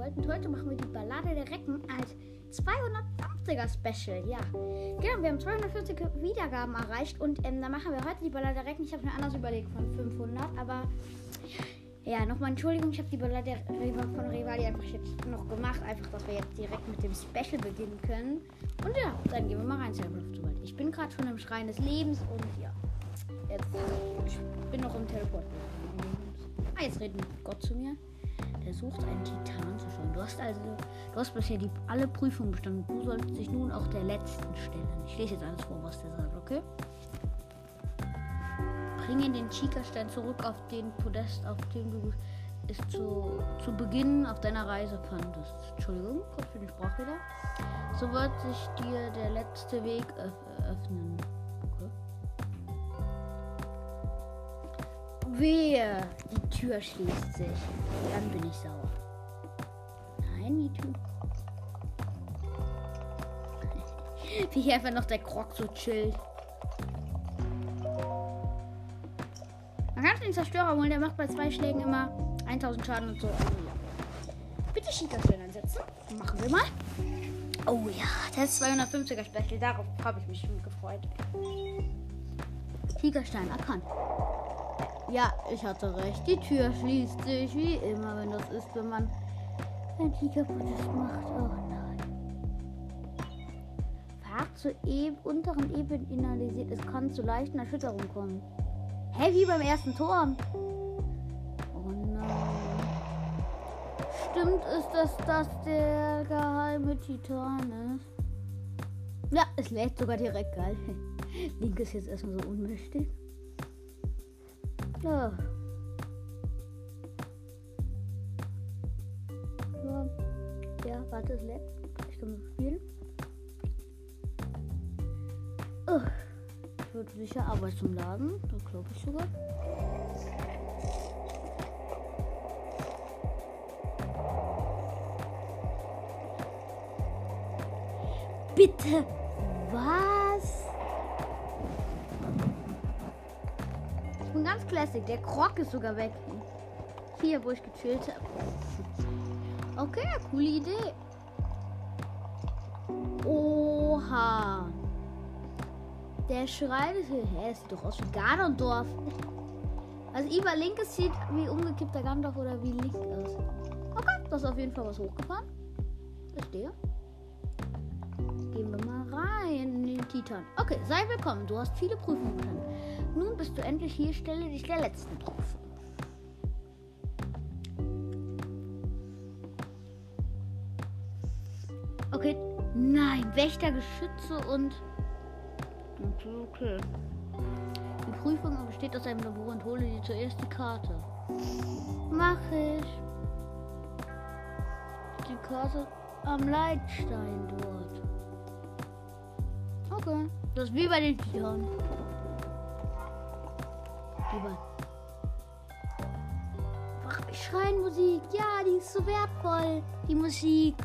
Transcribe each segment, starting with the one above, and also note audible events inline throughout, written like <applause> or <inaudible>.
World und heute machen wir die Ballade der Recken als 250er Special. Ja, genau, wir haben 240 Wiedergaben erreicht und ähm, dann machen wir heute die Ballade der Recken. Ich habe mir anders überlegt von 500, aber ja, nochmal Entschuldigung, ich habe die Ballade von Rivali einfach jetzt noch gemacht, einfach, dass wir jetzt direkt mit dem Special beginnen können. Und ja, dann gehen wir mal rein, Ich bin gerade schon im Schrein des Lebens und ja, jetzt ich bin noch im Teleport. Ah, jetzt redet Gott zu mir. Der sucht einen Titan zu schauen. Du hast also, du hast bisher die, alle Prüfungen bestanden. Du solltest dich nun auch der letzten stellen. Ich lese jetzt alles vor, was der sagt, okay? Bringe den Chica-Stein zurück auf den Podest, auf dem du es zu, zu Beginn auf deiner Reise fandest. Entschuldigung, kurz für den Sprachfehler. So wird sich dir der letzte Weg öffnen. Wehe, die Tür schließt sich. Dann bin ich sauer. Nein, die Tür. <laughs> Wie hier einfach noch der Krog so chillt. Man kann den Zerstörer holen, der macht bei zwei Schlägen immer 1000 Schaden und so. Bitte Schiekerstellen einsetzen. Machen wir mal. Oh ja, das ist 250er Special. Darauf habe ich mich schon gefreut. Tigerstein erkannt. Ja, ich hatte recht. Die Tür schließt sich wie immer, wenn das ist, wenn man ein Tigerprotest macht. Oh nein. Fahrt zur e unteren Ebene inhalisiert. Es kann zu leichten Erschütterungen kommen. Hä, wie beim ersten Turm. Oh nein. Stimmt es, dass das der geheime Titan ist? Ja, es lädt sogar direkt geil. <laughs> Link ist jetzt erstmal so unmächtig. Ja. Ja, warte, es leckt. Ich kann spielen. Oh. Wird sicher Arbeit zum Laden. Da glaube ich sogar. Bitte. Ganz classic. Der Krog ist sogar weg. Hier, wo ich gechillt habe. Okay, coole Idee. Oha. Der hier. Hä, sieht doch aus wie Ganondorf. Also über linkes sieht wie umgekippter Gandalf oder wie Licht aus. Okay, das ist auf jeden Fall was hochgefahren. Verstehe. Gehen wir mal rein in den Titan. Okay, sei willkommen. Du hast viele Prüfungen. Nun bist du endlich hier, stelle dich der letzten Prüfung. Okay, nein, Wächter, Geschütze und. Okay. Die Prüfung besteht aus einem Labor und hole dir zuerst die Karte. Mach ich. Die Karte am Leitstein dort. Okay. Das ist wie bei den Tieren. Lieber. Ach, Schreinmusik. Ja, die ist so wertvoll. Die Musik.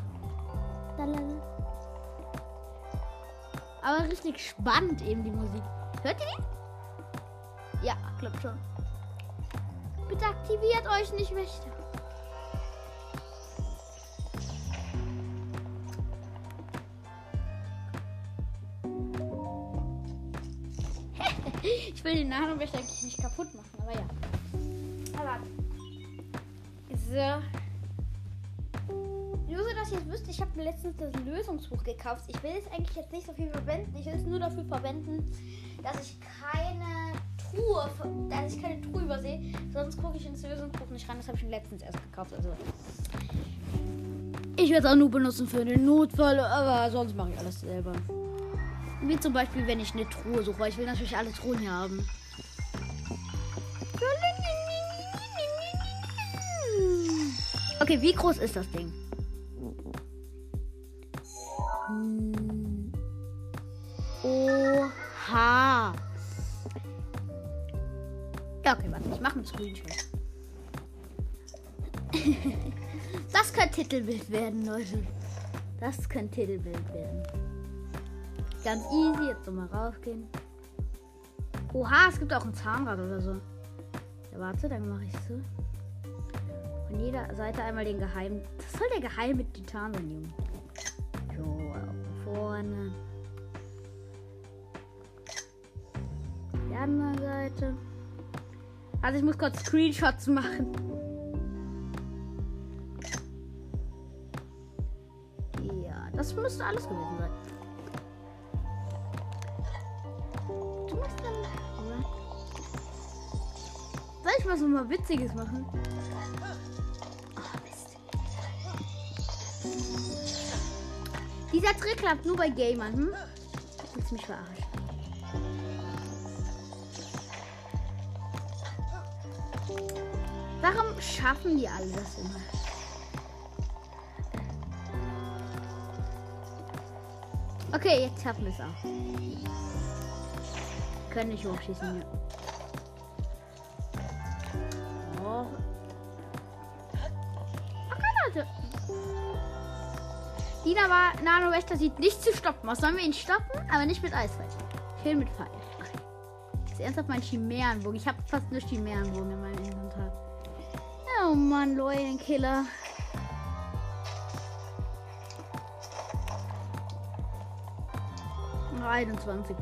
Aber richtig spannend eben die Musik. Hört ihr die? Ja, klappt schon. Bitte aktiviert euch nicht, Wächter. <laughs> ich will den eigentlich nicht kaputt machen, aber ja. Aber. So. Nur so, dass ihr es wisst, ich habe mir letztens das Lösungsbuch gekauft. Ich will es eigentlich jetzt nicht so viel verwenden. Ich will es nur dafür verwenden, dass ich keine Truhe, dass ich keine Truhe übersehe. Sonst gucke ich ins Lösungsbuch nicht rein. Das habe ich letztens erst gekauft. Also. Ich werde es auch nur benutzen für den Notfall, aber sonst mache ich alles selber. Wie zum Beispiel, wenn ich eine Truhe suche, weil ich will natürlich alle Truhen hier haben. Okay, wie groß ist das Ding? Oha. Ja, okay, warte, ich mache einen Screenshot. <laughs> das kann Titelbild werden, Leute. Das kann Titelbild werden. Ganz easy. Jetzt nochmal raufgehen. Oha, es gibt auch ein Zahnrad oder so. Ja, warte, dann mache ich so. Von jeder Seite einmal den geheimen. Das soll der geheime Titan sein, Junge. So, vorne. Die andere Seite. Also ich muss kurz Screenshots machen. Ja, das müsste alles gewesen sein. Du musst dann. Soll ich was mal Witziges machen? Dieser Trick klappt nur bei Gamern, hm? Willst mich verarschen? Warum schaffen die alle das immer? Okay, jetzt schaffen wir es auch. Können nicht hochschießen hier. War Nano Wächter sieht nicht zu stoppen. Was sollen wir ihn stoppen? Aber nicht mit Eisfeld. Kill mit Pfeil. Okay. Ist ernsthaft mein Chimärenbogen. Ich habe fast nur Chimärenbogen in meinem Inventar. Oh Mann, Leute, Killer. Nur 21.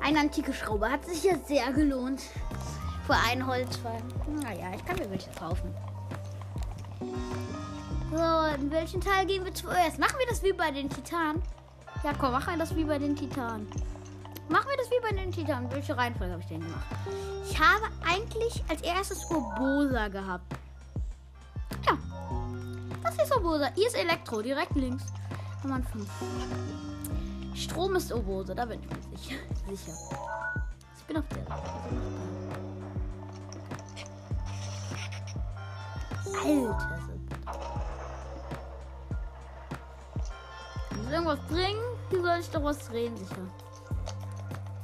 Eine antike Schraube hat sich ja sehr gelohnt. Für ein Holzfall. Naja, ich kann mir welche kaufen. So, in welchen Teil gehen wir zuerst? Machen wir das wie bei den Titanen? Ja, komm, machen wir das wie bei den Titanen. Machen wir das wie bei den Titanen. Welche Reihenfolge habe ich denn gemacht? Ich habe eigentlich als erstes Urbosa gehabt. Ja. Das ist Urbosa. Hier ist Elektro, direkt links. Nummer 5. Strom ist Urbosa, da bin ich mir sicher. <laughs> sicher. Ich bin auf der Seite. Alter. Irgendwas bringen? Hier soll ich doch was drehen, sicher.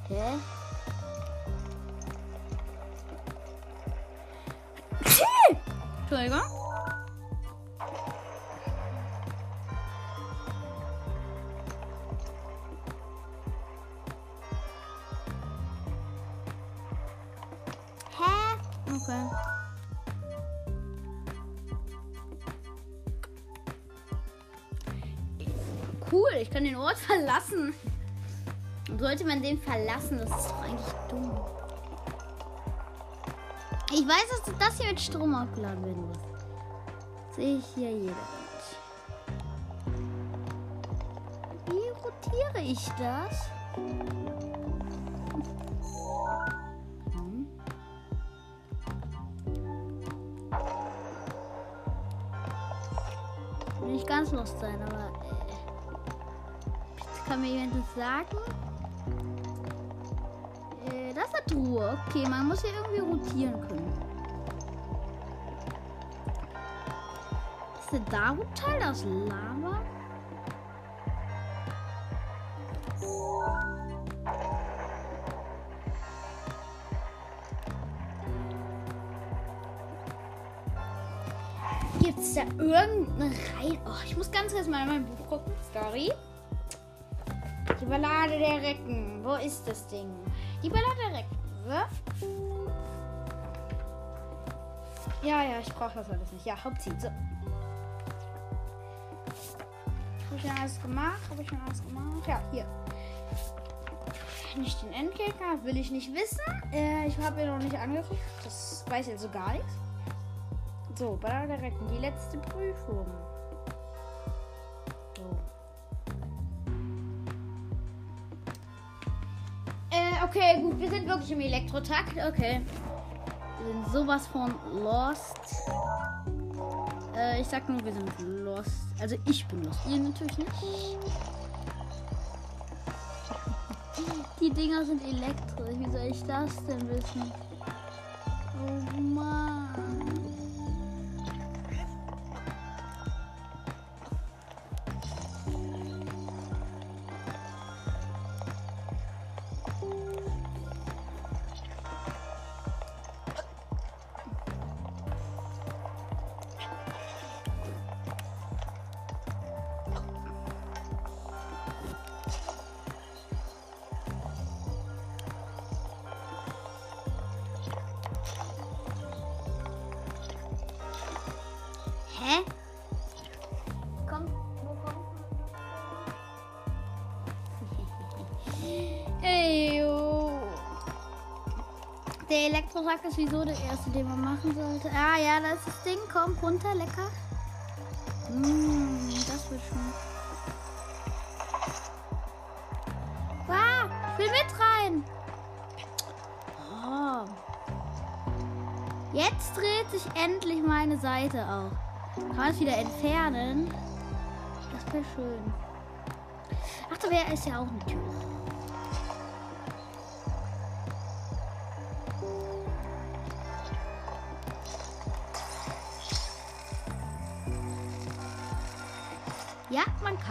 Hä? Entschuldigung. Verlassen. Sollte man den verlassen, das ist doch eigentlich dumm. Ich weiß, dass das hier mit Strom aufgeladen werden muss. Sehe ich hier jeder. Wie rotiere ich das? Hm. Will nicht ganz lost sein, aber kann mir jemand das sagen? Äh, das ist eine Truhe. Okay, man muss hier irgendwie rotieren können. Ist der Darut-Teil aus Lava? Gibt es da irgendeine Reihe? Oh, ich muss ganz kurz mal in mein Buch gucken. Story. Die Ballade der Recken. Wo ist das Ding? Die Ballade der Recken. So. Ja, ja, ich brauche das alles nicht. Ja, Hauptziel. So. Habe ich schon alles gemacht? Habe ich schon alles gemacht? Ja, hier. Nicht den Endgegner, will ich nicht wissen. Äh, ich habe ihn noch nicht angeguckt. Das weiß ich also gar nichts. So, Ballade der Recken. Die letzte Prüfung. Okay, gut, wir sind wirklich im Elektrotakt. Okay. Wir sind sowas von lost. Äh, ich sag nur, wir sind lost. Also ich bin lost. Ihr natürlich nicht. Die Dinger sind elektrisch. Wie soll ich das denn wissen? Oh Elektrosack ist wieso der erste, den man machen sollte. Ah ja, da ist das Ding. Komm, runter, lecker. Mmh, das wird schon. Ah, ich will mit rein. Oh. Jetzt dreht sich endlich meine Seite auch. Kann man es wieder entfernen? Das wäre schön. Ach, da wäre ist ja auch eine Tür.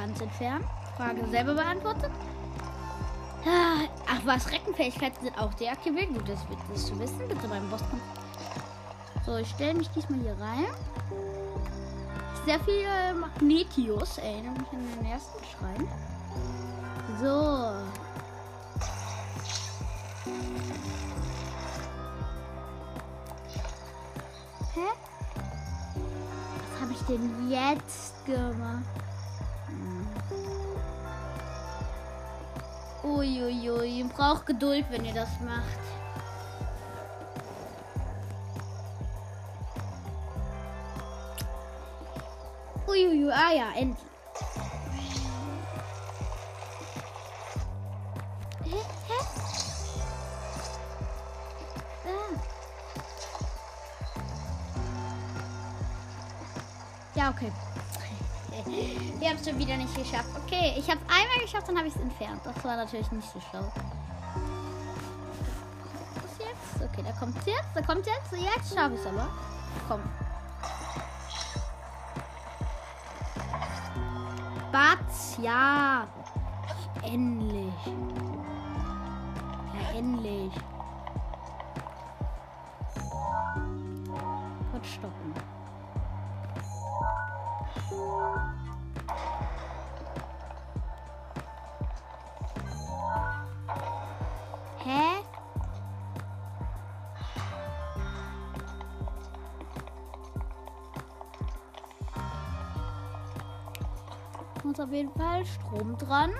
Es entfernen. Frage selber beantwortet. Ah, ach was, Reckenfähigkeiten sind auch deaktiviert. Gut, das wird es zu wissen. Bitte beim Boss kommt. So, ich stelle mich diesmal hier rein. Sehr viel äh, Magnetius. Erinnere mich an den ersten Schrein. So. Hä? Was habe ich denn jetzt gemacht? Uiuiui, braucht Geduld, wenn ihr das macht. Uiuiui, ah ja, endlich. Hä? Hä? Ah. Ja, okay. Wir haben es schon wieder nicht geschafft. Okay, ich habe einmal geschafft, dann habe ich es entfernt. Das war natürlich nicht so schlau. Okay, da kommt jetzt, da kommt jetzt. Jetzt schaffe ich es aber. Komm. Batz, ja. Endlich. Ja, endlich. Auf jeden Fall Strom dran.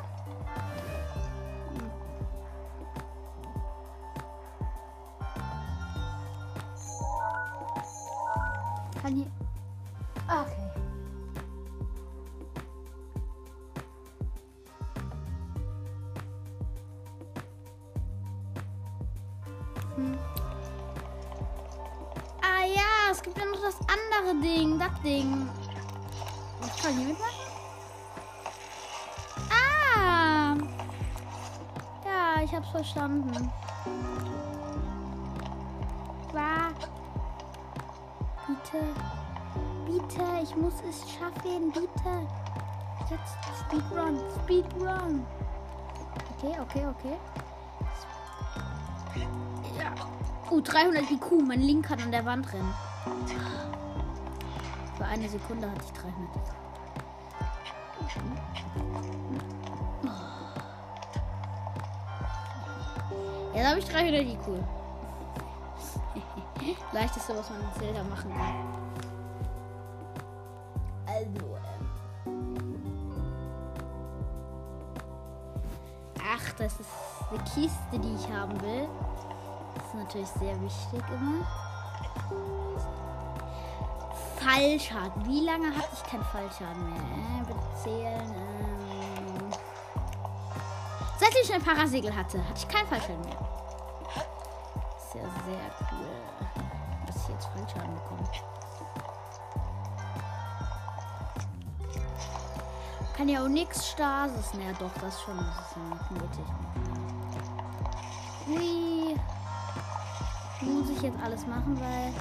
Verstanden. War. Bitte. Bitte, ich muss es schaffen, bitte. Jetzt Speedrun, Speedrun. Okay, okay, okay. Ja. Uh, 300 IQ. Mein Link kann an der Wand rennen. Für eine Sekunde hatte ich 300 IQ. Jetzt habe ich 300 IQ. <laughs> Leichteste, was man in Zelda machen kann. Also, ähm. Ach, das ist eine Kiste, die ich haben will. Das ist natürlich sehr wichtig immer. Fallschaden. Wie lange hatte ich keinen Fallschaden mehr? Äh, bezählen. Ähm. Seit ich ein Parasegel hatte, hatte ich keinen Fallschaden mehr. Ist ja sehr cool, dass ich jetzt Fallschaden bekomme. Kann ja auch nichts Stasis. Naja, doch, das schon. Das ist nötig. Hui. Muss ich jetzt alles machen, weil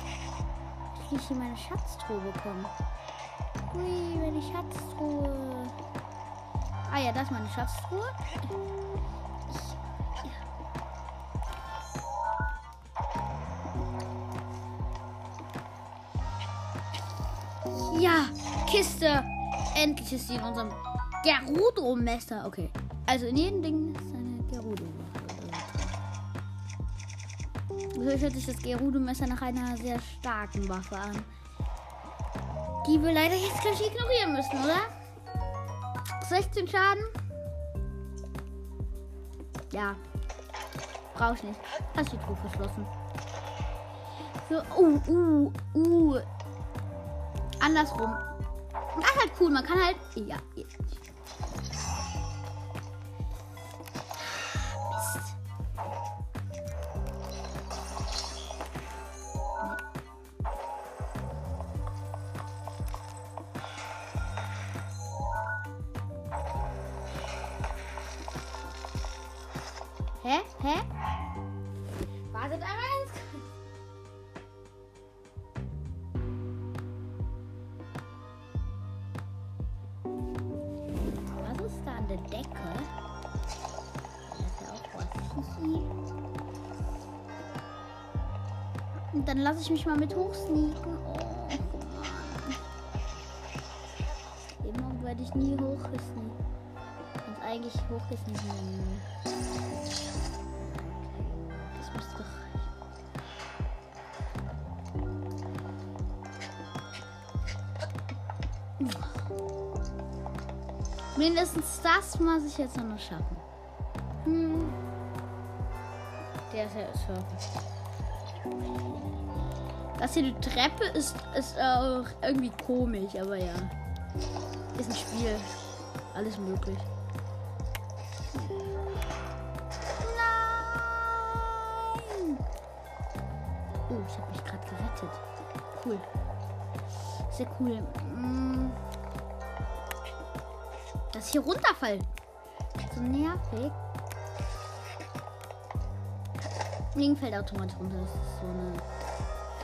ich nicht in meine Schatztruhe bekomme. Hui, meine Schatztruhe. Ah ja, das ist meine Schatztruhe. Kiste. Endlich ist sie in unserem Gerudo-Messer. Okay. Also in jedem Ding ist eine Gerudo-Waffe. So hört sich das Gerudo-Messer nach einer sehr starken Waffe an. Die wir leider jetzt gleich ignorieren müssen, oder? 16 Schaden? Ja. Brauche ich nicht. Hast die Truhe verschlossen. So, uh, uh, uh. Andersrum. Das ist halt cool. Man kann halt. Ja. Lasse ich mich mal mit hochsneaken. Oh. Immer werde ich nie hochgesneakt. Und eigentlich hochgesneakt. Das müsste doch Mindestens das muss ich jetzt noch schaffen. Hm. Der ist ja surfen. Das hier die Treppe ist, ist auch irgendwie komisch, aber ja. Ist ein Spiel. Alles möglich. Nein! Oh, ich habe mich gerade gerettet. Cool. Sehr cool. Mm. Das hier runterfallen. So nervig. Ding fällt automatisch runter. Das ist so eine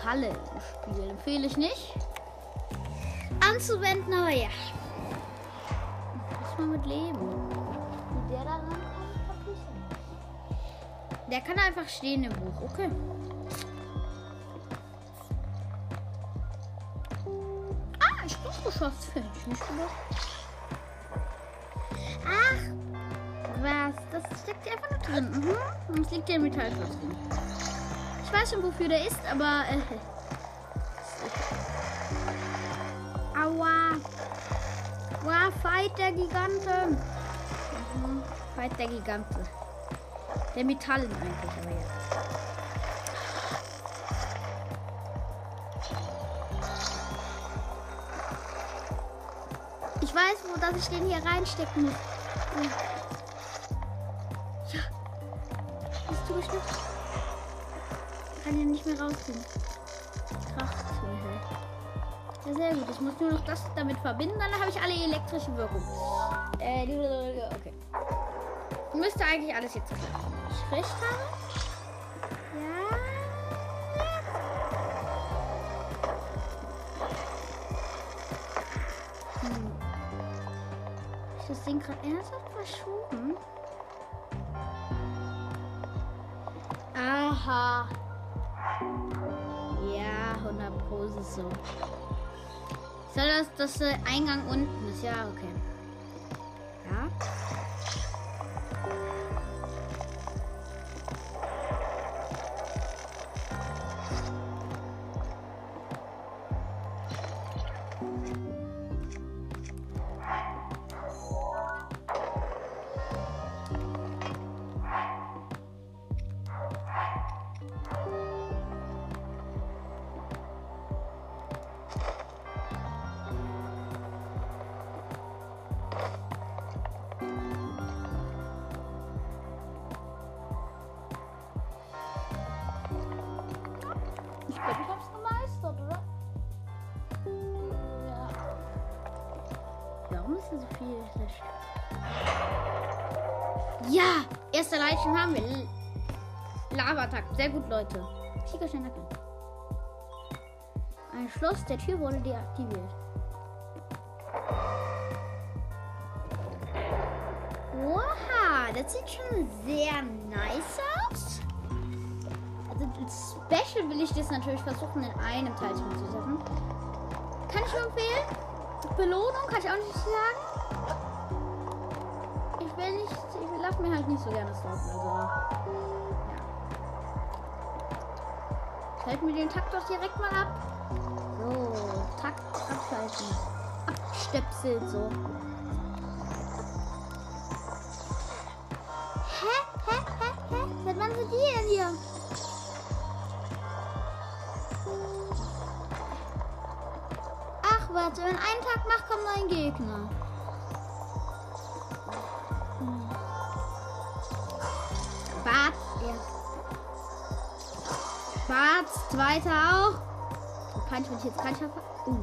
Falle im Spiel. Empfehle ich nicht. Anzuwenden, aber ja. Muss man mit leben. Wie der da nicht. Der kann einfach stehen im Buch. Okay. Ah, ich hab's geschafft. Ich nicht gedacht. Ach, was? Das steckt hier einfach nur drin. Mhm. Und es liegt hier ein Metallschloss drin. Weiß schon, wofür der ist, aber. Äh, Aua. Wow, Fight der Giganten. Mhm. Fight der Giganten. Der Metallen eigentlich, aber ja. Ich weiß, wo dass ich den hier reinstecken muss. Nicht mehr rausziehen. Krafthöhe. Ja, sehr gut. Ich muss nur noch das damit verbinden, dann habe ich alle elektrische Wirkung. Äh, okay. Müsste eigentlich alles jetzt klappen. Ich recht habe? Ja. Hm. Ist das Ding gerade ernsthaft verschoben? Aha. Ja, 100 Pro ist so. Soll das, das äh, Eingang unten ist? Ja, okay. Tigersteinacke. Ein Schloss der Tür wurde deaktiviert. Oha, das sieht schon sehr nice aus. Also als Special will ich das natürlich versuchen in einem Teil zu setzen. Kann ich empfehlen. Belohnung kann ich auch nicht sagen. Ich will nicht, ich lasse mir halt nicht so gerne stoppen. Also, Schalten wir den Takt doch direkt mal ab. So, Takt abschalten. Abstöpselt so. Hä? Hä? Hä? Hä? Seit wann sind die denn hier? Ach warte, wenn ein Tag macht, kommen noch Gegner. Zweiter auch. Kein wenn ich jetzt kein schaffe. Uh.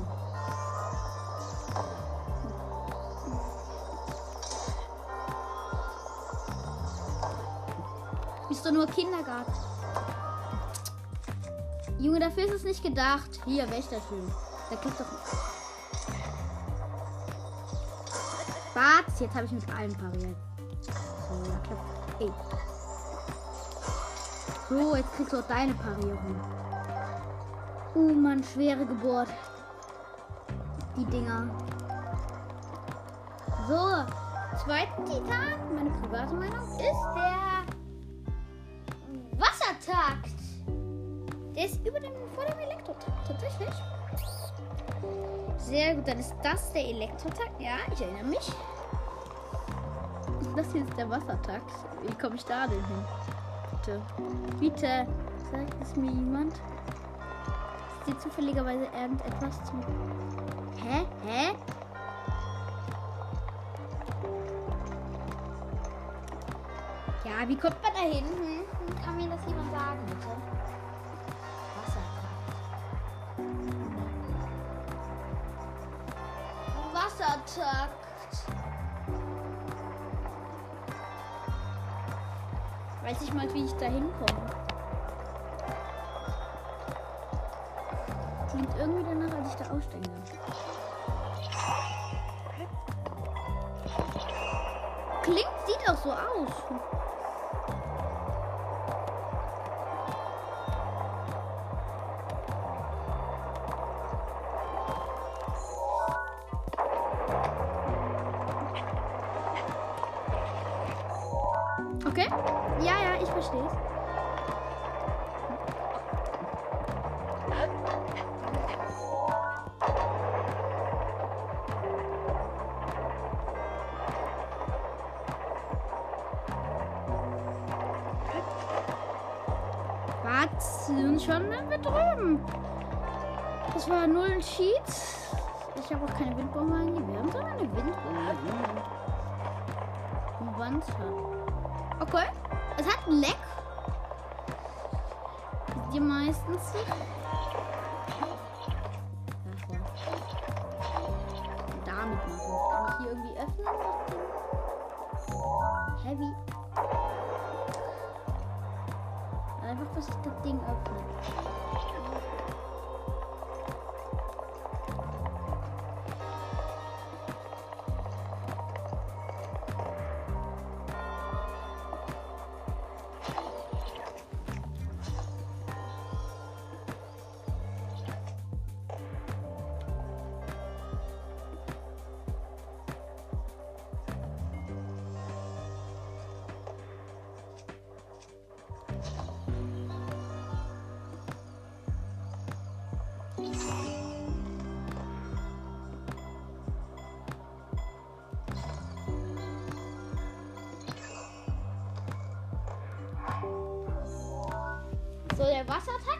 Bist du nur Kindergarten? Junge, dafür ist es nicht gedacht. Hier, Wächterschön. Da klappt doch. Bart, jetzt habe ich mit allen pariert. So, klappt. Ey. So, jetzt kriegst du auch deine Parierung. Uh, Mann, schwere Geburt. Die Dinger. So, zweiten Titan, meine private Meinung, ist der Wassertakt. Der ist über dem, vor dem Elektrotakt, tatsächlich. Sehr gut, dann ist das der Elektrotakt. Ja, ich erinnere mich. <laughs> Das hier ist der Wassertakt. Wie komme ich da denn hin? Bitte. Bitte. Sagt es mir jemand? Hier zufälligerweise irgendetwas zum. Hä? Hä? Ja, wie kommt man da hin? Hm? Kann mir das jemand sagen, bitte? Wassertakt. Wassertakt. Weiß ich mal, wie ich da hinkomme. Klingt irgendwie danach, als ich da aussteigen kann. Klingt, sieht auch so aus.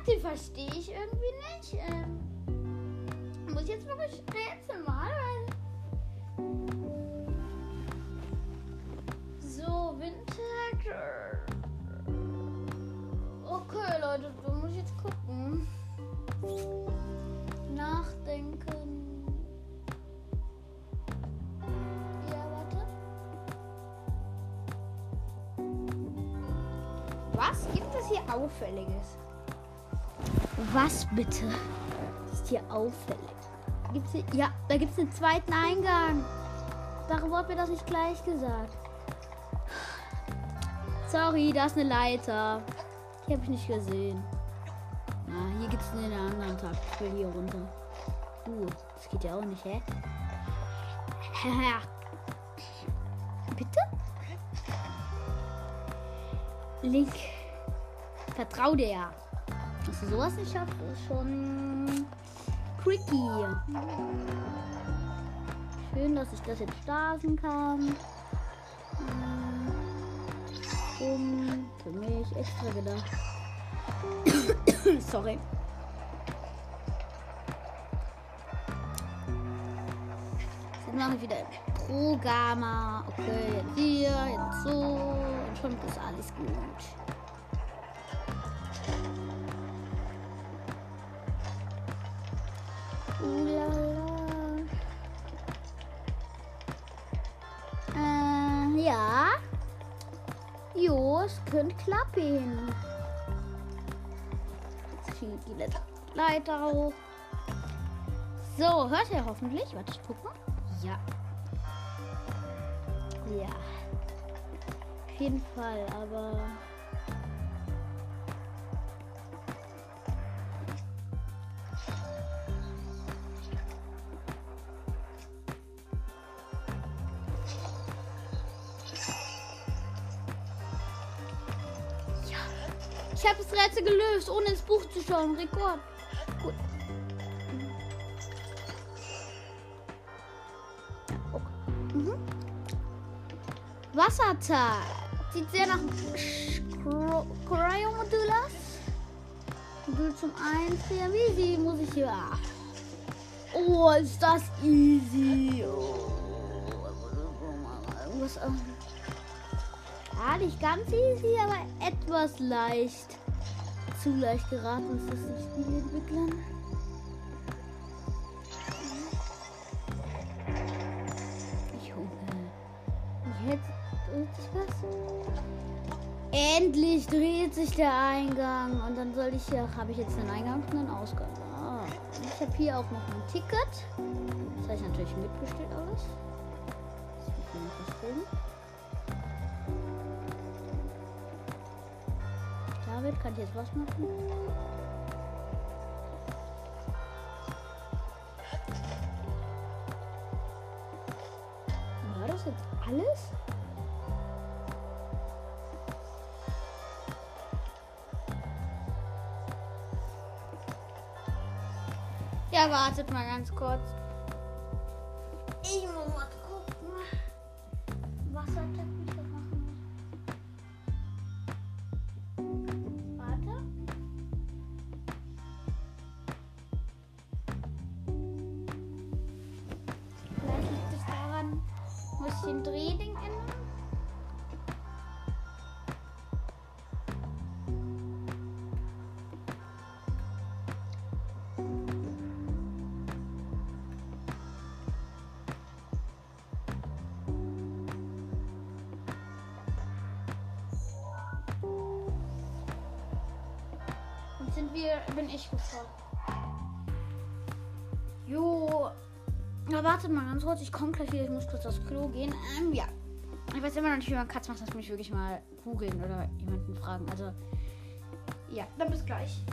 Den verstehe ich irgendwie nicht. Ähm, Bitte ist hier auffällig? Gibt's hier, ja, da gibt es einen zweiten Eingang. Warum wurde mir das nicht gleich gesagt? Sorry, da ist eine Leiter. Die habe ich nicht gesehen. Ah, hier gibt es einen anderen Tag. Ich will hier runter. Uh, das geht ja auch nicht, hä? Bitte? Link. Vertrau dir. Du sowas nicht schaffst, ist schon tricky. Schön, dass ich das jetzt starten kann. Um, für mich extra gedacht. <coughs> Sorry. mache ich wieder pro Gamma. Okay, jetzt hier, jetzt so. Und schon ist alles gut. Könnte klappen. Jetzt ziehe die Leiter, Leiter hoch. So, hört ihr hoffentlich? Warte, ich guck mal. Ja. Ja. Auf jeden Fall, aber. Schauen. Rekord. Gut. Okay. Mhm. Wassertag. Sieht sehr nach Cryo-Modul aus. Modul zum Einfrieren. Wie easy muss ich hier. Oh, ist das easy. Oh. Was, nicht ganz easy, aber etwas leicht. Zu leicht geraten ist das den Spielentwicklern. Junge. Jetzt dreht sich was. Endlich dreht sich der Eingang. Und dann soll ich hier, habe ich jetzt einen Eingang und einen Ausgang. Ah. Ich habe hier auch noch ein Ticket. Das heißt natürlich mitbestellt alles. Das muss nicht David, kann ich jetzt was machen? War das jetzt alles? Ja, wartet mal ganz kurz. Na, wartet mal ganz kurz. Ich komme gleich wieder. Ich muss kurz aufs Klo gehen. Ähm, ja. Ich weiß immer noch nicht, wie man Katz macht. Das muss ich wirklich mal googeln oder jemanden fragen. Also, ja. Dann bis gleich.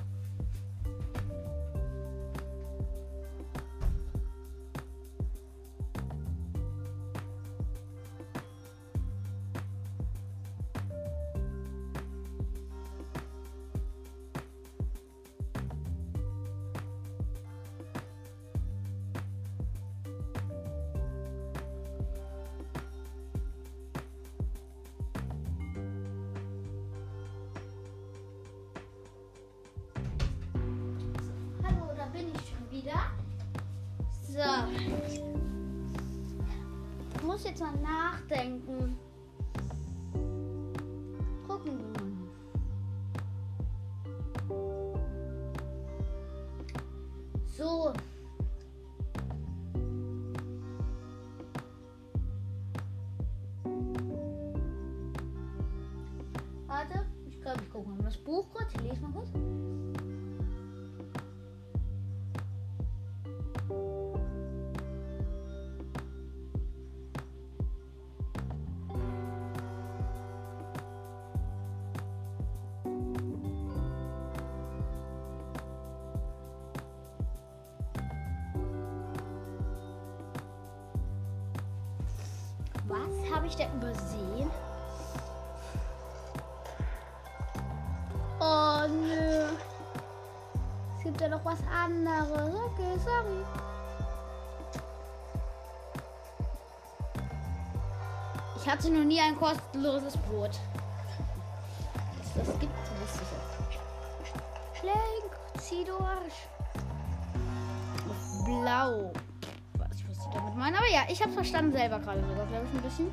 Ja noch was anderes. Okay, sorry. Ich hatte noch nie ein kostenloses Brot. Das, gibt es nicht. Schlenk, zieh durch. Blau. Was, ich wusste damit meinen. Aber ja, ich habe verstanden selber gerade sogar, glaube ich, ein bisschen.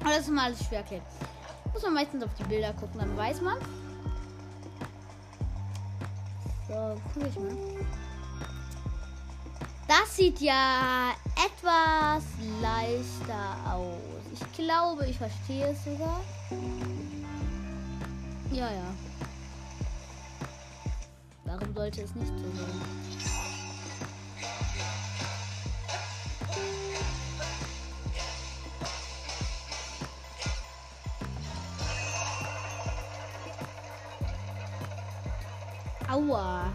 Aber das ist immer alles schwer erklärt. Muss man meistens auf die Bilder gucken, dann weiß man. So, guck ich mal. Das sieht ja etwas leichter aus. Ich glaube, ich verstehe es sogar. Ja, ja. Warum sollte es nicht so sein? Aua.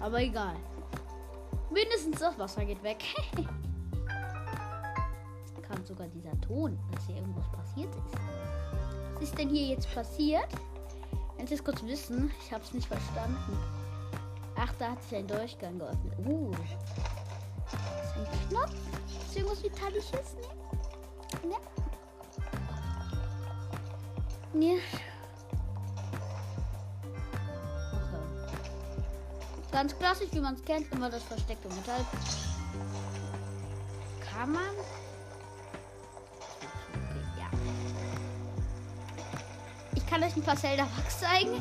Aber egal. Mindestens das Wasser geht weg. <laughs> Kam sogar dieser Ton, dass hier irgendwas passiert ist. Was ist denn hier jetzt passiert? Wenn Sie es kurz wissen, ich habe es nicht verstanden. Ach, da hat sich ein Durchgang geöffnet. Uh. Das ist ein Knopf. Ist irgendwas Vitalisches? Ne? Ne. Ganz klassisch, wie man es kennt, immer das versteckte Metall. Kann man? Ja. Ich kann euch ein paar Zelda Bugs zeigen.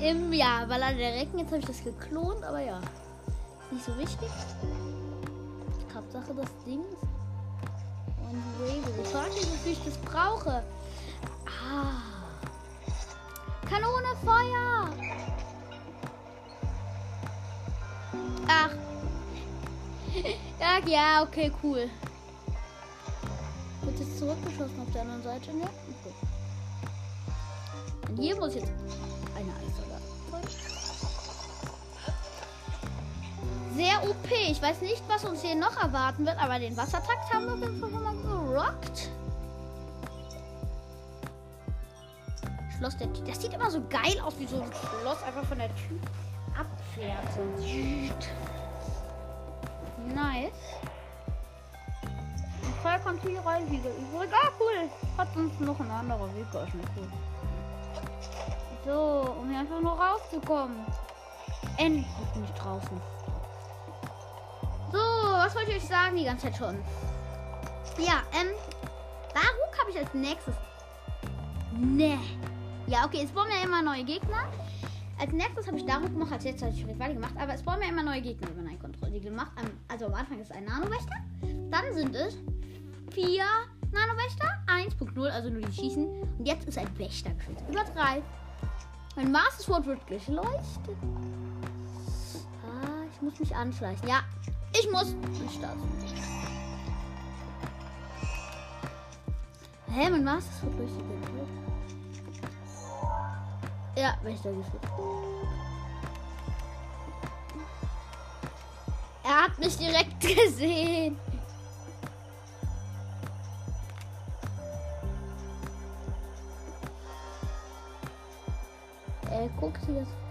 Im, ja, weil an der Recken, jetzt habe ich das geklont, aber ja. Nicht so wichtig. Hauptsache das Ding. Und frage mich, wofür ich das brauche. Ah. Kanone Feuer! Ach. Ja, ja, okay, cool. Wird jetzt zurückgeschossen auf der anderen Seite, ne? Okay. Und hier muss jetzt eine Eissoldat. Sehr OP. Ich weiß nicht, was uns hier noch erwarten wird, aber den Wassertakt haben wir auf jeden Fall schon mal gerockt. Schloss der Tür. Das sieht immer so geil aus, wie so ein Schloss einfach von der Tür So. Nice. Und Feuer kommt hier rein wieder übrig. Ah, cool. Hat uns noch ein anderer Weg geöffnet. Cool. So, um hier einfach nur rauszukommen. Endlich bin ich draußen. So, was wollte ich euch sagen die ganze Zeit schon? Ja, ähm, Baruk habe ich als nächstes. Ne. Ja, okay, es spawnen ja immer neue Gegner. Als nächstes habe ich Daruk noch, als jetzt habe ich Rivali gemacht, aber es spawnen ja immer neue Gegner, wenn man einen Kontrollsiegel macht. Also am Anfang ist ein Nano-Wächter, dann sind es vier Nano-Wächter, 1.0, also nur die schießen. Und jetzt ist ein Wächtergeschütz über drei. Mein Master Sword wird geleuchtet. Ah, ich muss mich anschleichen. Ja, ich muss. Und Start. Hä, mein Master Sword leuchtet Ja, Wächtergeschütz. Er hat mich direkt <laughs> gesehen. Er guckt sich das.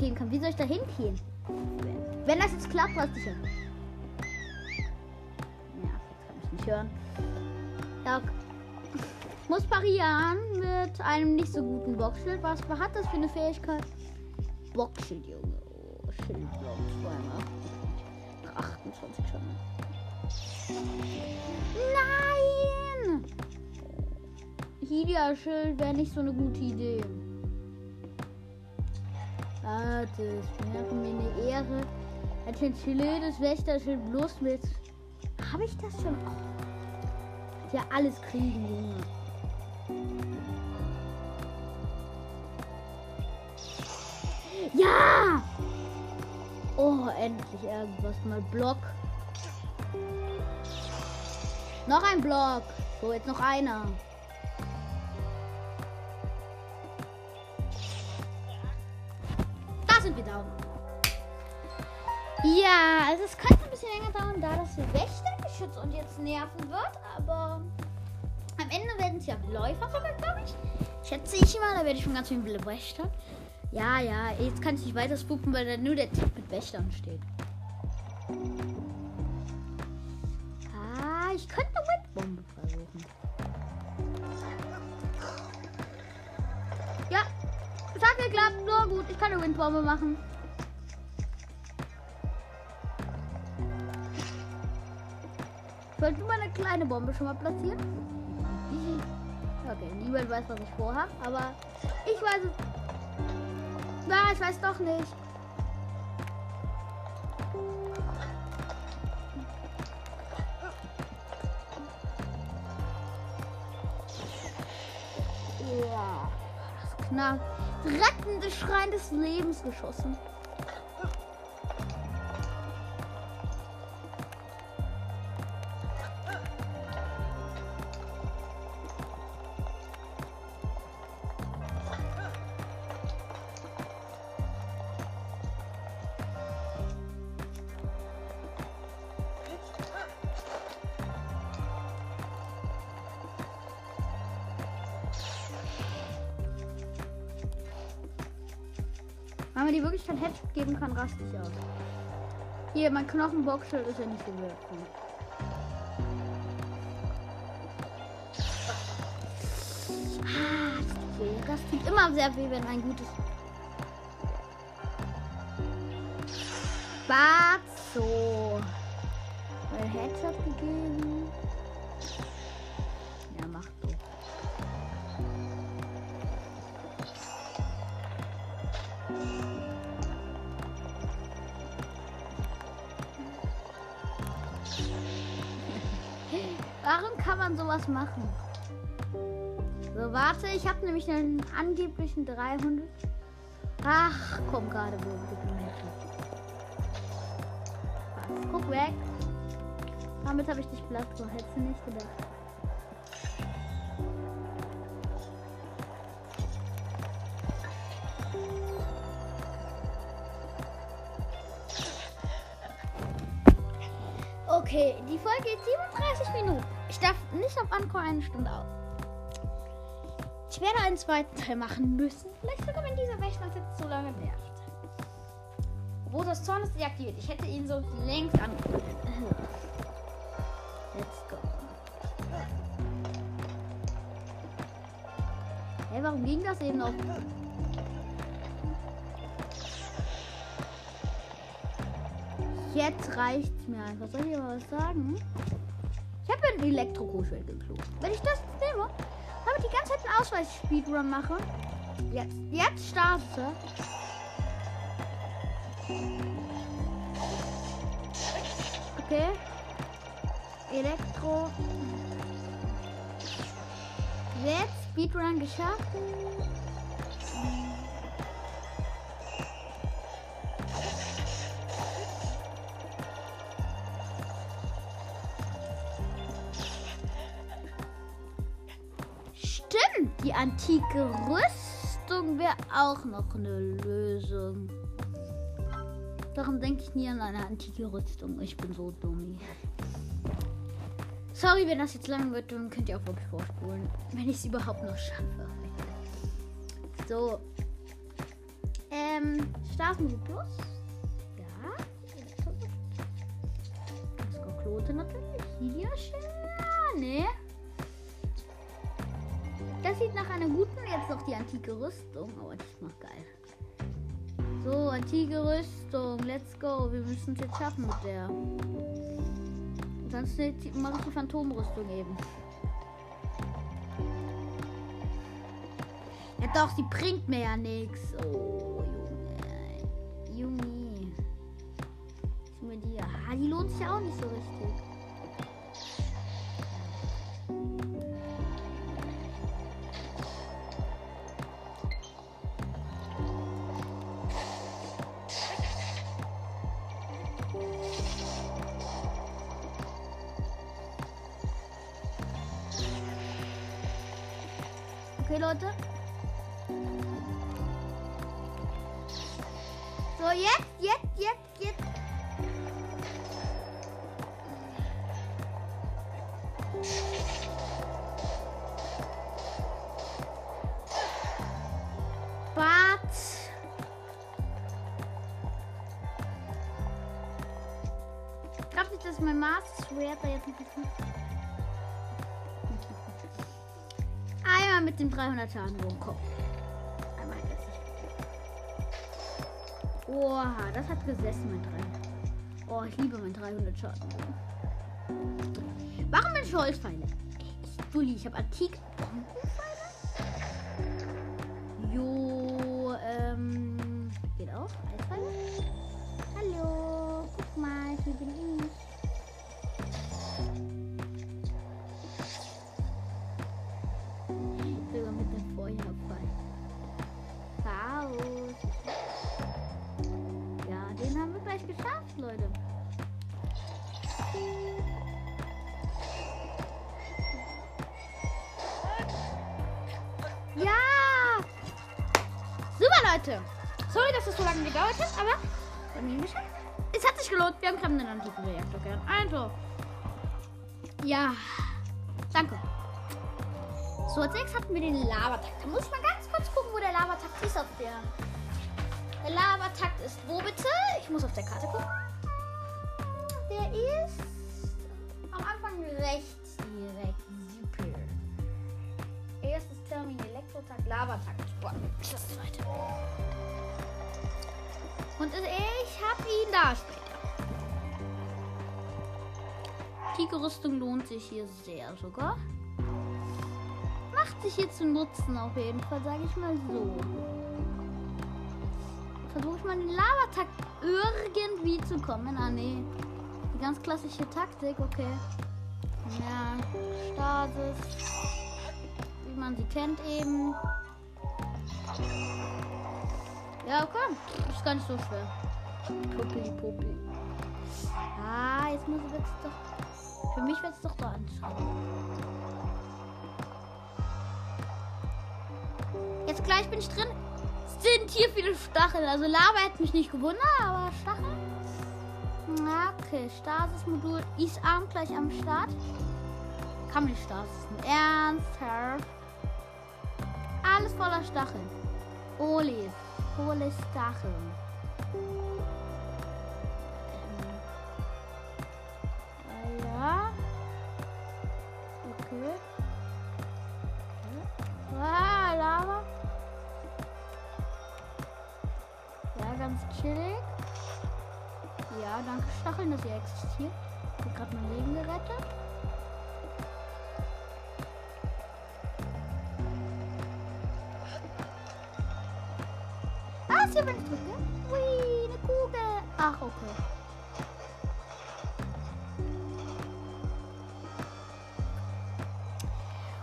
Geben kann, wie soll ich da hinkriegen? Wenn das jetzt klappt, was ich ja. Jetzt kann ich nicht hören. Ja, ich muss parieren mit einem nicht so guten Boxschild. Was hat das für eine Fähigkeit? Boxschild, Junge. Oh, Schildblock 2 28 schon. Nein! Hylia-Schild wäre nicht so eine gute Idee. Warte, es wäre mir eine Ehre. Ein Chinchillides Wächterschild bloß mit. Habe ich das schon? Oh. Ja, alles kriegen, Junge. Ja! Oh, endlich irgendwas mal Block. Noch ein Block. So, jetzt noch einer. Ja, also es könnte ein bisschen länger dauern, da das Wächtergeschütz und jetzt nerven wird, aber am Ende werden es ja Läufer sogar, glaube ich. Schätze ich mal, da werde ich schon ganz viele Wächter. Ja, ja, jetzt kann ich nicht weiter spooken, weil da nur der Tipp mit Wächtern steht. Ah, ich könnte eine Windbombe versuchen. Ja, es hat geklappt. Nur gut, ich kann eine Windbombe machen. Nur mal eine kleine Bombe schon mal platzieren. Okay, niemand weiß, was ich vorhabe, aber ich weiß es. Na, ich weiß doch nicht. Ja, das knapp. Rettende Schrein des Lebens geschossen. Wenn man die wirklich kein Headshot geben kann, raste ich aus. Hier, mein Knochenboxschild ist ja nicht so wertvoll. Ah, das tut immer sehr weh, wenn ein gutes. Batzo. Weil Headshot gegeben. Sowas machen? So, warte, ich habe nämlich einen angeblichen 300. Ach, komm gerade, wo Was? Guck weg. Damit habe ich dich platt gemacht. Hättest du nicht gedacht. Auf Anchor eine Stunde auf. Ich werde einen zweiten Teil machen müssen. Vielleicht sogar, wenn dieser Wächter jetzt so lange nervt. Wo das Zorn ist deaktiviert. Ich hätte ihn so längst angefangen. Let's go. Hey, warum ging das eben noch? Jetzt reicht's mir einfach. Soll ich aber was sagen? Ich ein Elektro-Kuschel geklont. Wenn ich das nehme, damit die ganze Zeit einen Ausweis-Speedrun mache. Jetzt, jetzt starte. Okay. Elektro. Jetzt Speedrun geschafft. Antike Rüstung wäre auch noch eine Lösung. Darum denke ich nie an eine antike Rüstung. Ich bin so dumm. Sorry, wenn das jetzt lang wird, dann könnt ihr auch wirklich vorspulen. Wenn ich es überhaupt noch schaffe. So. Ähm, Straßenmusik plus. Ja. Skoklote natürlich. Hier ne? Sieht nach einer guten. Jetzt noch die antike Rüstung. Aber das macht geil. So, antike Rüstung. Let's go. Wir müssen es jetzt schaffen mit der. Sonst mache ich die Phantomrüstung eben. Ja doch, sie bringt mir ja nichts. Oh, Junge. Junge. Was mir die? Ah, die lohnt sich ja auch nicht so richtig. Okay, Leute. So, jetzt, jetzt, jetzt, jetzt. Bart. Ich glaube nicht, dass mein Master Schwert jetzt ein bisschen. 300 Schaden komm. Einmal jetzt. Oha, das hat gesessen mit 300. Oh, ich liebe mein 300 Schaden. Warum bin ich Holzpfeile? Juli, ich habe Antik. Der. Der Lavatakt ist wo bitte? Ich muss auf der Karte gucken. Der ist am Anfang rechts direkt. Super. Erstes Termin, Elektrotakt, Lavatakt. Boah, das zweite. Und ich habe ihn da später. Tigerrüstung lohnt sich hier sehr sogar. Macht sich hier zu nutzen auf jeden Fall, sage ich mal so. Versuche ich mal den Lavatakt irgendwie zu kommen. Ah, nee. Die ganz klassische Taktik, okay. Ja, Stasis. Wie man sie kennt eben. Ja, komm. Ist gar nicht so schwer. Puppi, Puppi. Ah, jetzt muss ich jetzt doch. Für mich wird es doch da anschauen. Jetzt gleich bin ich drin. Sind hier viele Stacheln. Also Lava hätte mich nicht gewundert, aber Stacheln. Na, Okay, Stasis-Modul ist arm gleich am Start. Kann man nicht Stasis. Ernsthaft. Alles voller Stacheln. Oli. Hohle Stacheln. Danke Stacheln, dass ihr existiert. Ich habe gerade mein Leben gerettet. Ah, ist hier, wenn ich drücke. Ui, eine Kugel. Ach, okay.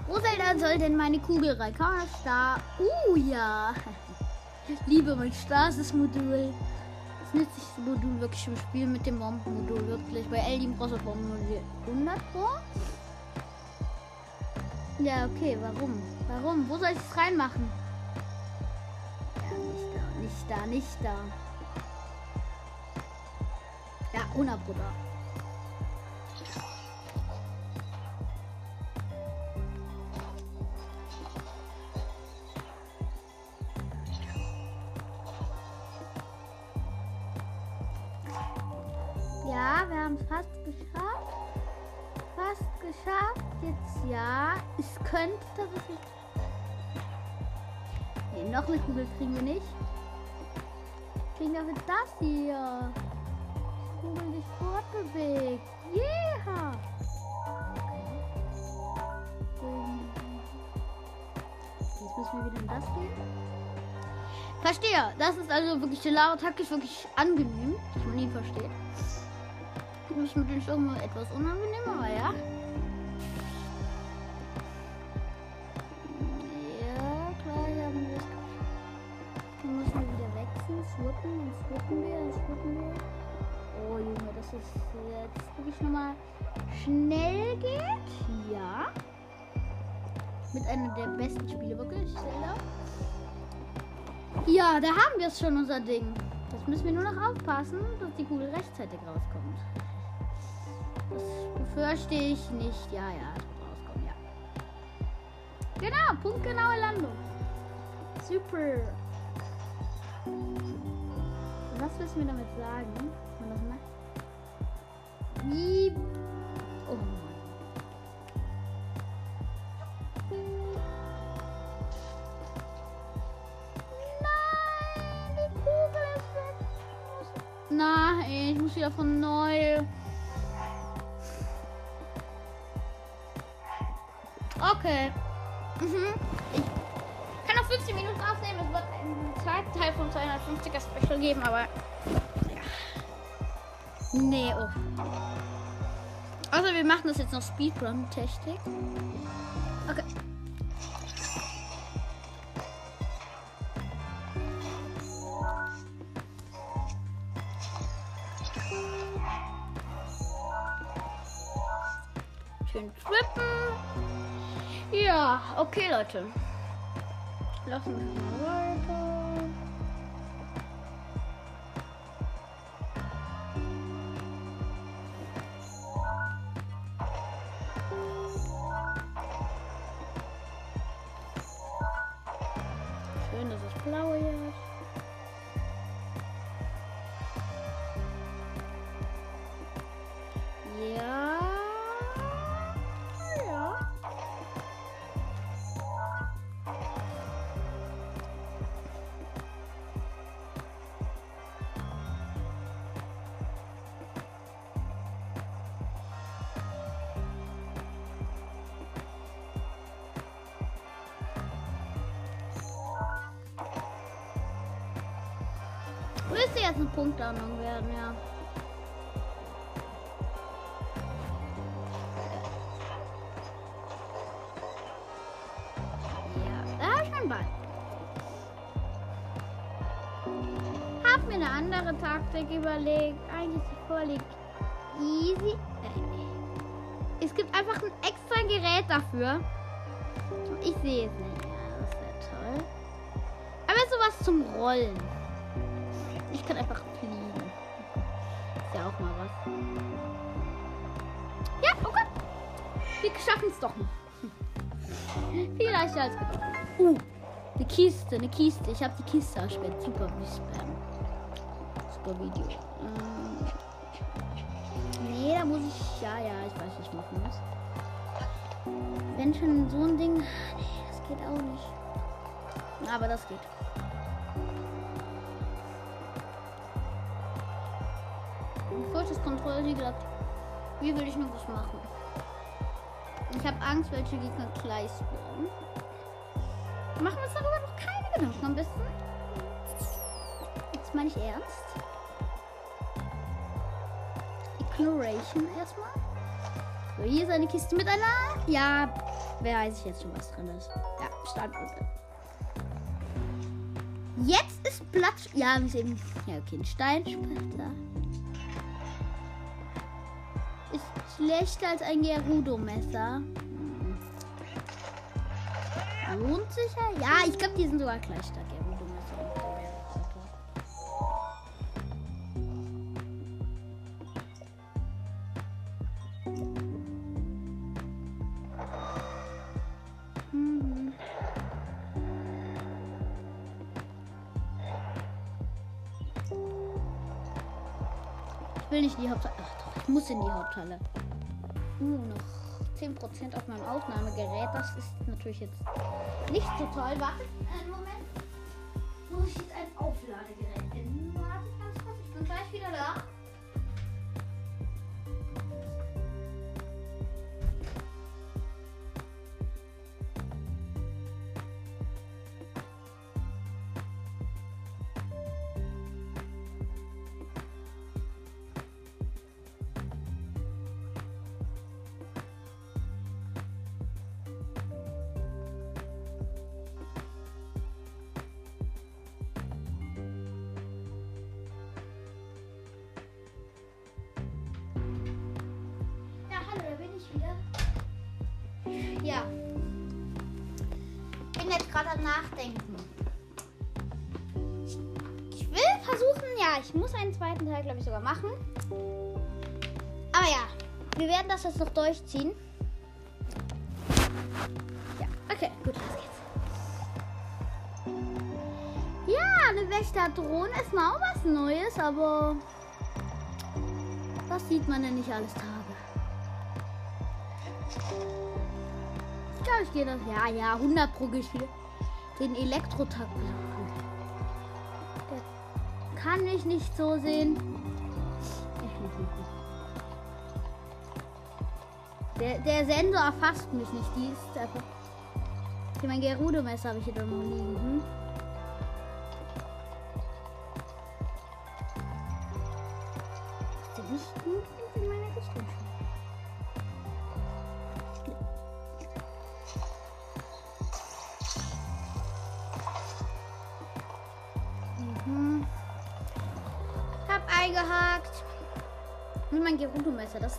Wo soll denn meine Kugel rein? Kann man das da? Uh, ja. Ich <laughs> liebe mein Stasis-Modul. Das nützlichste Modul wirklich im Spiel mit dem Bombenmodul. Wirklich. Bei Eldin brauchst du Bombenmodul 100 Pro. Ja, okay. Warum? Warum? Wo soll ich es reinmachen? Ja, nicht da, nicht da, nicht da. Ja, 100 Pro da. Noch eine Kugel kriegen wir nicht. Kriegen wir für das hier. Die Kugel sich fortbewegt. Yeah! Ähm, Jetzt müssen wir wieder in das gehen. Verstehe. Das ist also wirklich ist wirklich angenehm, dass man ihn versteht. Mich mit den Sturm etwas unangenehm, aber. Ja, jetzt wirklich nochmal schnell geht. Ja. Mit einem der besten Spiele wirklich, Zelda. Ja, da haben wir es schon, unser Ding. Jetzt müssen wir nur noch aufpassen, dass die Kugel rechtzeitig rauskommt. Das befürchte ich nicht. Ja, ja, rauskommen, ja. Genau, punktgenaue Landung. Super. Was müssen wir damit sagen? wenn man das macht? Wie Oh. Nein, die Kugel ist weg. Nein, ich muss wieder von neu. Okay. Mhm. Ich kann noch 15 Minuten aufnehmen. Es wird einen zweiten Teil von 250er Special geben, aber. Ja. Nee, oh. Also wir machen das jetzt noch Speedrun-Technik. Okay. Schön trippen. Ja, okay, Leute. Lassen wir mal weiter. Schön, dass Müsste jetzt eine Punktlandung werden, ja. Ja, da ist ein Ball. Hab mir eine andere Taktik überlegt. Eigentlich ist die vorliegt easy. Es gibt einfach ein extra Gerät dafür. Ich sehe es nicht. Ja, das wäre toll. Aber sowas zum Rollen. Kann einfach fliegen. Ist ja auch mal was. Ja, oh Gott. Wir schaffen es doch noch. <laughs> Viel leichter als gedacht. Uh, eine Kiste, eine Kiste. Ich habe die Kiste erspäht. Super wie Spam. Super Video. Ähm, nee, da muss ich. Ja, ja, ich weiß, was ich machen muss. Wenn schon so ein Ding. Nee, das geht auch nicht. Aber das geht. Kontrolle gedacht, wie will ich noch was machen? Ich habe Angst, welche Gegner gleich spawnen. Machen wir uns darüber noch keine Gedanken am besten. Jetzt meine ich ernst. Ignoration erstmal. So, hier ist eine Kiste mit einer. Ja, wer weiß ich jetzt schon, was drin ist. Ja, Startbrücke. Jetzt ist Platz. Ja, wir sehen. Ja, okay, ein Steinspalter. Schlechter als ein Gerudo-Messer. Lohnt sich ja? Ja, ich glaube, die sind sogar gleich stark. Ich will nicht in die Haupthalle. Ach doch, ich muss in die Haupthalle. Uh, noch 10% auf meinem Aufnahmegerät. Das ist natürlich jetzt nicht so toll. Warte, einen Moment. Muss ich jetzt ein Aufladegerät finden? Warte ganz kurz, ich bin gleich wieder da. Ja. Bin jetzt gerade am Nachdenken. Ich will versuchen, ja, ich muss einen zweiten Teil, glaube ich, sogar machen. Aber ja, wir werden das jetzt noch durchziehen. Ja, okay, gut, los geht's. Ja, eine Wächterdrohne ist mal auch was Neues, aber das sieht man ja nicht alles Tage. Ich gehe das. Ja, ja, 100 pro gehe ich. Den Elektrotakt. Der kann ich nicht so sehen. Der, der Sensor erfasst mich nicht. Die ist einfach. Okay, mein Gerudo-Messer habe ich hier noch liegen.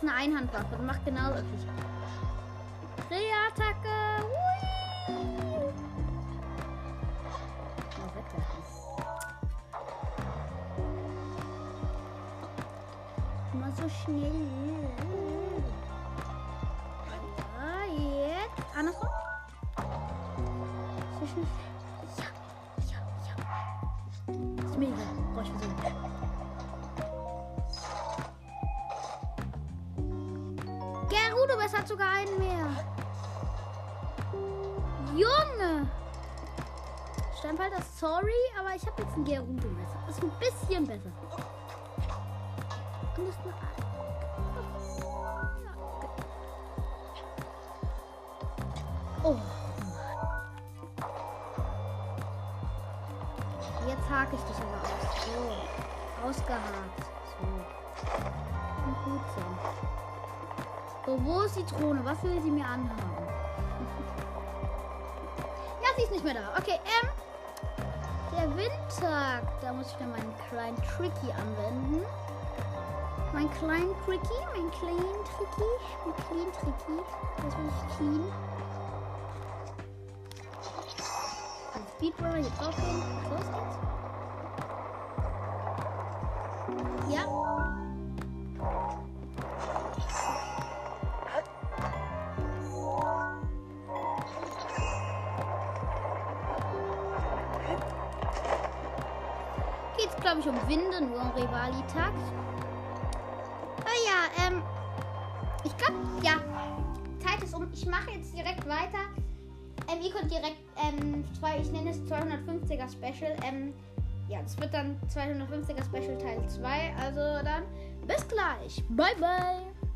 Ist eine Einhandwaffe. Und macht genau. Drehattacke. Hui. Mal wegwerfen. Immer so schnell. Ja, jetzt. Andersrum. So schnell. Ja, ja, ja. Ist mir egal. Brauch ich so. Es hat sogar einen mehr. Junge! Das Sorry, aber ich habe jetzt ein Gerudo-Messer. Ist ein bisschen besser. Und das nur Oh. Jetzt hake ich dich aber aus. So. Ausgehakt. So. Und gut so. So, wo ist die Drohne? Was will sie mir anhaben? <laughs> ja, sie ist nicht mehr da. Okay, ähm. Der Windtag. Da muss ich mir meinen kleinen Tricky anwenden. Mein kleinen Tricky, mein kleinen Tricky, mein kleinen Tricky. Das will ich clean. Den Speedrunner hier drauf gehen. Los geht's. Rivalitakt. Oh ja, ähm. Ich glaube, ja. Zeit ist um. Ich mache jetzt direkt weiter. Ähm, ihr könnt direkt, ähm, zwei, ich nenne es 250er Special. Ähm, ja, es wird dann 250er Special Teil 2. Also dann bis gleich. Bye, bye.